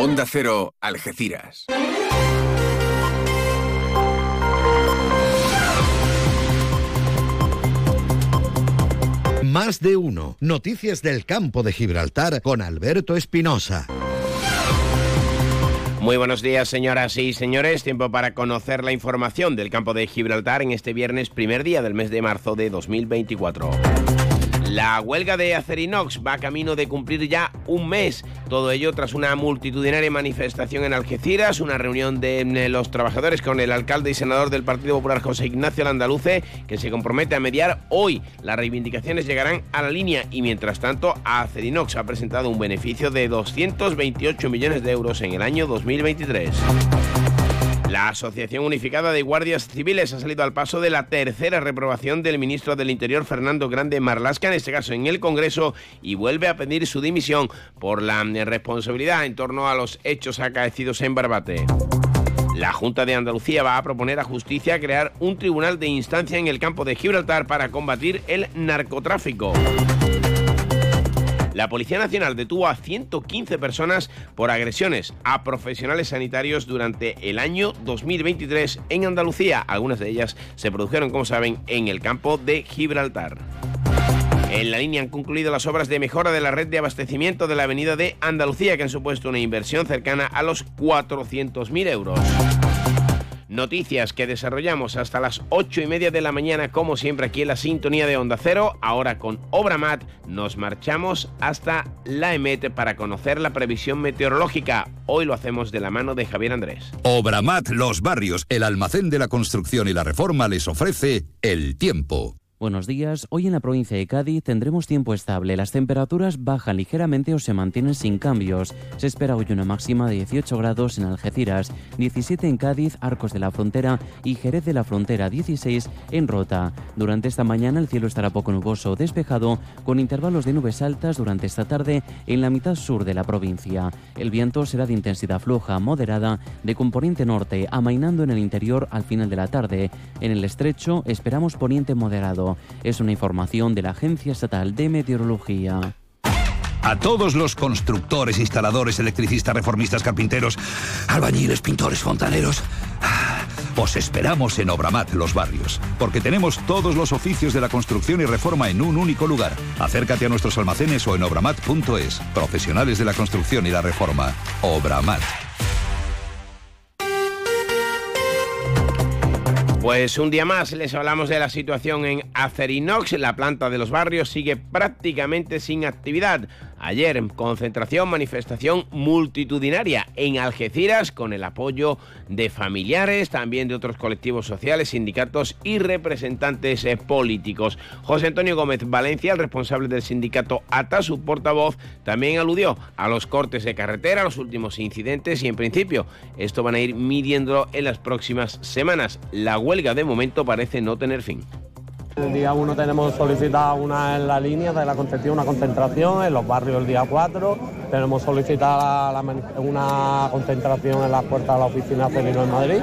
Onda Cero, Algeciras. Más de uno. Noticias del campo de Gibraltar con Alberto Espinosa. Muy buenos días, señoras y señores. Tiempo para conocer la información del campo de Gibraltar en este viernes, primer día del mes de marzo de 2024. La huelga de Acerinox va camino de cumplir ya un mes. Todo ello tras una multitudinaria manifestación en Algeciras, una reunión de eh, los trabajadores con el alcalde y senador del Partido Popular José Ignacio Landaluce, que se compromete a mediar hoy. Las reivindicaciones llegarán a la línea y mientras tanto Acerinox ha presentado un beneficio de 228 millones de euros en el año 2023. La Asociación Unificada de Guardias Civiles ha salido al paso de la tercera reprobación del ministro del Interior Fernando Grande Marlasca, en este caso en el Congreso, y vuelve a pedir su dimisión por la responsabilidad en torno a los hechos acaecidos en Barbate. La Junta de Andalucía va a proponer a justicia crear un tribunal de instancia en el campo de Gibraltar para combatir el narcotráfico. La Policía Nacional detuvo a 115 personas por agresiones a profesionales sanitarios durante el año 2023 en Andalucía. Algunas de ellas se produjeron, como saben, en el campo de Gibraltar. En la línea han concluido las obras de mejora de la red de abastecimiento de la avenida de Andalucía, que han supuesto una inversión cercana a los 400.000 euros. Noticias que desarrollamos hasta las 8 y media de la mañana, como siempre aquí en la sintonía de Onda Cero. Ahora con Obramat nos marchamos hasta la EMET para conocer la previsión meteorológica. Hoy lo hacemos de la mano de Javier Andrés. Obramat Los Barrios, el almacén de la construcción y la reforma les ofrece el tiempo. Buenos días. Hoy en la provincia de Cádiz tendremos tiempo estable. Las temperaturas bajan ligeramente o se mantienen sin cambios. Se espera hoy una máxima de 18 grados en Algeciras, 17 en Cádiz, Arcos de la Frontera y Jerez de la Frontera, 16 en Rota. Durante esta mañana el cielo estará poco nuboso despejado, con intervalos de nubes altas durante esta tarde en la mitad sur de la provincia. El viento será de intensidad floja, moderada, de componente norte, amainando en el interior al final de la tarde. En el estrecho esperamos poniente moderado. Es una información de la Agencia Estatal de Meteorología. A todos los constructores, instaladores, electricistas, reformistas, carpinteros, albañiles, pintores, fontaneros. Os esperamos en Obramat Los Barrios, porque tenemos todos los oficios de la construcción y reforma en un único lugar. Acércate a nuestros almacenes o en obramat.es. Profesionales de la construcción y la reforma. Obramat. Pues un día más les hablamos de la situación en Acerinox. La planta de los barrios sigue prácticamente sin actividad. Ayer, concentración, manifestación multitudinaria en Algeciras con el apoyo de familiares, también de otros colectivos sociales, sindicatos y representantes eh, políticos. José Antonio Gómez Valencia, el responsable del sindicato ATA, su portavoz, también aludió a los cortes de carretera, los últimos incidentes y en principio esto van a ir midiéndolo en las próximas semanas. La huelga de momento parece no tener fin. El día 1 tenemos solicitada una en la línea de la concentración, una concentración en los barrios el día 4. Tenemos solicitada una concentración en las puertas de la oficina Celino en Madrid,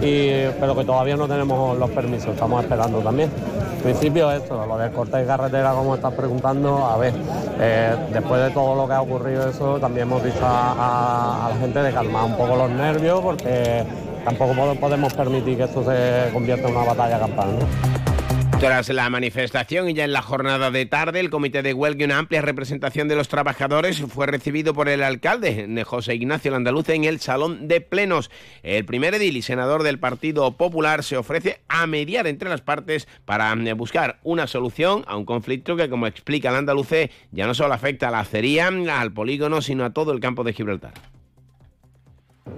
y, pero que todavía no tenemos los permisos, estamos esperando también. En principio esto, lo del corte de carretera, como estás preguntando, a ver, eh, después de todo lo que ha ocurrido eso, también hemos dicho a, la gente de calmar un poco los nervios porque tampoco podemos permitir que esto se convierta en una batalla campal. Tras la manifestación y ya en la jornada de tarde, el comité de huelga y una amplia representación de los trabajadores fue recibido por el alcalde de José Ignacio Landaluz en el Salón de Plenos. El primer edil y senador del Partido Popular se ofrece a mediar entre las partes para eh, buscar una solución a un conflicto que, como explica Landaluce, ya no solo afecta a la acería, al polígono, sino a todo el campo de Gibraltar.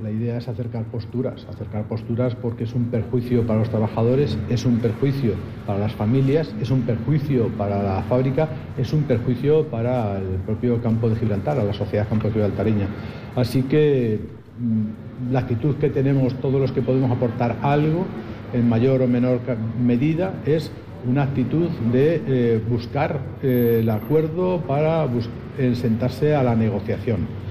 La idea es acercar posturas, acercar posturas porque es un perjuicio para los trabajadores, es un perjuicio para las familias, es un perjuicio para la fábrica, es un perjuicio para el propio campo de Gibraltar, a la sociedad campo gibraltareña. Así que mm, la actitud que tenemos todos los que podemos aportar algo, en mayor o menor medida, es una actitud de eh, buscar eh, el acuerdo para sentarse a la negociación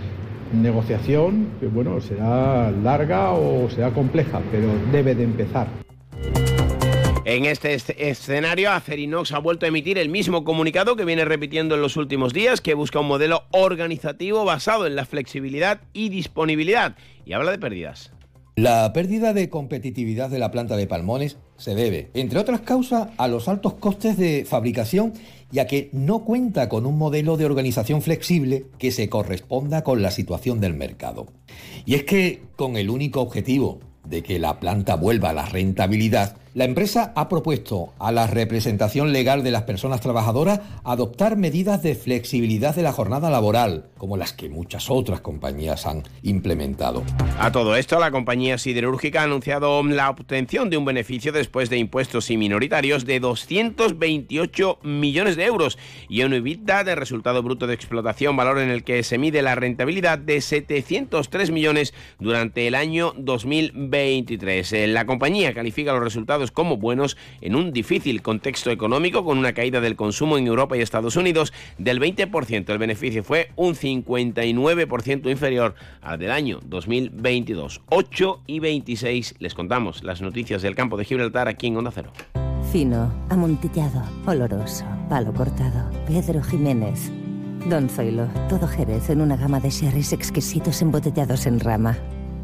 negociación que bueno, será larga o será compleja, pero debe de empezar. En este escenario, Acerinox ha vuelto a emitir el mismo comunicado que viene repitiendo en los últimos días, que busca un modelo organizativo basado en la flexibilidad y disponibilidad, y habla de pérdidas. La pérdida de competitividad de la planta de Palmones se debe, entre otras causas, a los altos costes de fabricación y a que no cuenta con un modelo de organización flexible que se corresponda con la situación del mercado. Y es que, con el único objetivo de que la planta vuelva a la rentabilidad, la empresa ha propuesto a la representación legal de las personas trabajadoras adoptar medidas de flexibilidad de la jornada laboral, como las que muchas otras compañías han implementado. A todo esto, la compañía siderúrgica ha anunciado la obtención de un beneficio después de impuestos y minoritarios de 228 millones de euros y un EBITDA de resultado bruto de explotación, valor en el que se mide la rentabilidad de 703 millones durante el año 2023. La compañía califica los resultados como buenos en un difícil contexto económico con una caída del consumo en Europa y Estados Unidos del 20%. El beneficio fue un 59% inferior al del año 2022. 8 y 26 les contamos las noticias del campo de Gibraltar aquí en Onda Cero. Fino, amontillado, oloroso, palo cortado, Pedro Jiménez. Don Zoilo, todo Jerez en una gama de sherries exquisitos embotellados en rama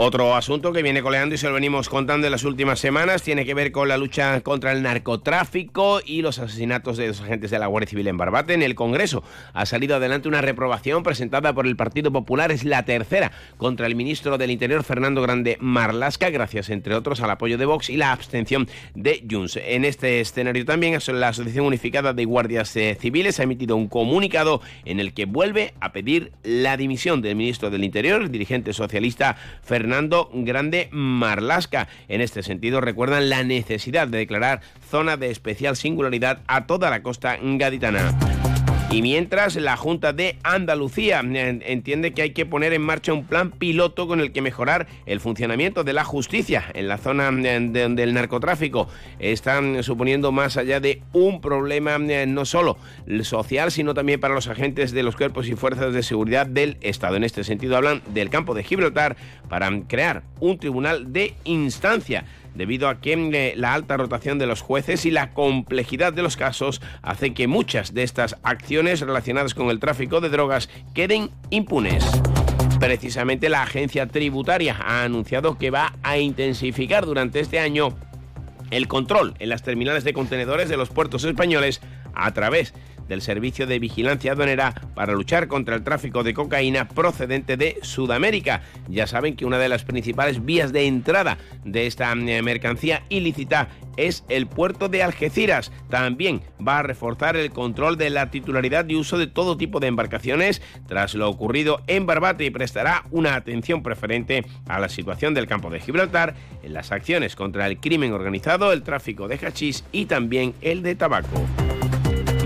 Otro asunto que viene coleando y se lo venimos contando en las últimas semanas tiene que ver con la lucha contra el narcotráfico y los asesinatos de los agentes de la Guardia Civil en Barbate. En el Congreso ha salido adelante una reprobación presentada por el Partido Popular, es la tercera, contra el ministro del Interior Fernando Grande Marlasca, gracias entre otros al apoyo de Vox y la abstención de Junts. En este escenario también la Asociación Unificada de Guardias eh, Civiles ha emitido un comunicado en el que vuelve a pedir la dimisión del ministro del Interior, dirigente socialista Fernando Fernando Grande Marlasca. En este sentido, recuerdan la necesidad de declarar zona de especial singularidad a toda la costa gaditana. Y mientras la Junta de Andalucía entiende que hay que poner en marcha un plan piloto con el que mejorar el funcionamiento de la justicia en la zona donde el narcotráfico están suponiendo más allá de un problema no solo social, sino también para los agentes de los cuerpos y fuerzas de seguridad del Estado. En este sentido hablan del campo de Gibraltar para crear un tribunal de instancia debido a que eh, la alta rotación de los jueces y la complejidad de los casos hace que muchas de estas acciones relacionadas con el tráfico de drogas queden impunes. Precisamente la agencia tributaria ha anunciado que va a intensificar durante este año el control en las terminales de contenedores de los puertos españoles a través del Servicio de Vigilancia Aduanera para luchar contra el tráfico de cocaína procedente de Sudamérica. Ya saben que una de las principales vías de entrada de esta eh, mercancía ilícita es el puerto de Algeciras. También va a reforzar el control de la titularidad y uso de todo tipo de embarcaciones tras lo ocurrido en Barbate y prestará una atención preferente a la situación del campo de Gibraltar en las acciones contra el crimen organizado, el tráfico de hachís y también el de tabaco.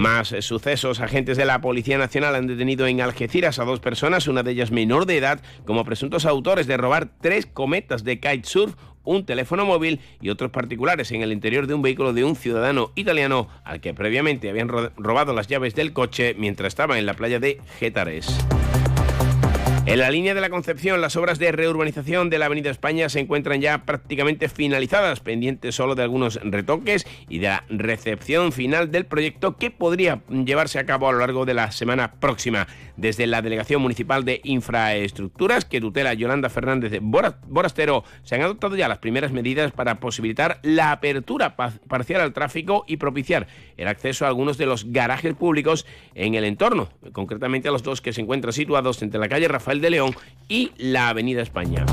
Más sucesos. Agentes de la Policía Nacional han detenido en Algeciras a dos personas, una de ellas menor de edad, como presuntos autores de robar tres cometas de kitesurf, un teléfono móvil y otros particulares en el interior de un vehículo de un ciudadano italiano al que previamente habían robado las llaves del coche mientras estaba en la playa de Gétares. En la línea de la Concepción, las obras de reurbanización de la Avenida España se encuentran ya prácticamente finalizadas, pendientes solo de algunos retoques y de la recepción final del proyecto que podría llevarse a cabo a lo largo de la semana próxima. Desde la Delegación Municipal de Infraestructuras, que tutela Yolanda Fernández de Borastero, se han adoptado ya las primeras medidas para posibilitar la apertura parcial al tráfico y propiciar el acceso a algunos de los garajes públicos en el entorno, concretamente a los dos que se encuentran situados entre la calle De León y la Avenida España.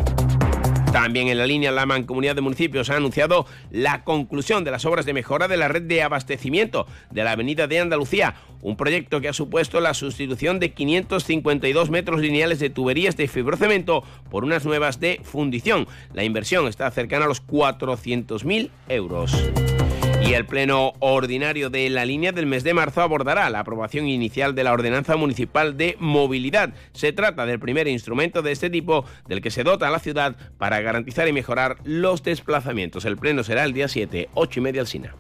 También en la línea la Mancomunidad de Municipios ha anunciado la conclusión de las obras de mejora de la red de abastecimiento de la Avenida de Andalucía, un proyecto que ha supuesto la sustitución de 552 metros lineales de tuberías de fibrocemento por unas nuevas de fundición. La inversión está cercana a los 400.000 euros. Y el Pleno Ordinario de la línea del mes de marzo abordará la aprobación inicial de la Ordenanza Municipal de Movilidad. Se trata del primer instrumento de este tipo del que se dota a la ciudad para garantizar y mejorar los desplazamientos. El Pleno será el día 7, 8 y media al SINA.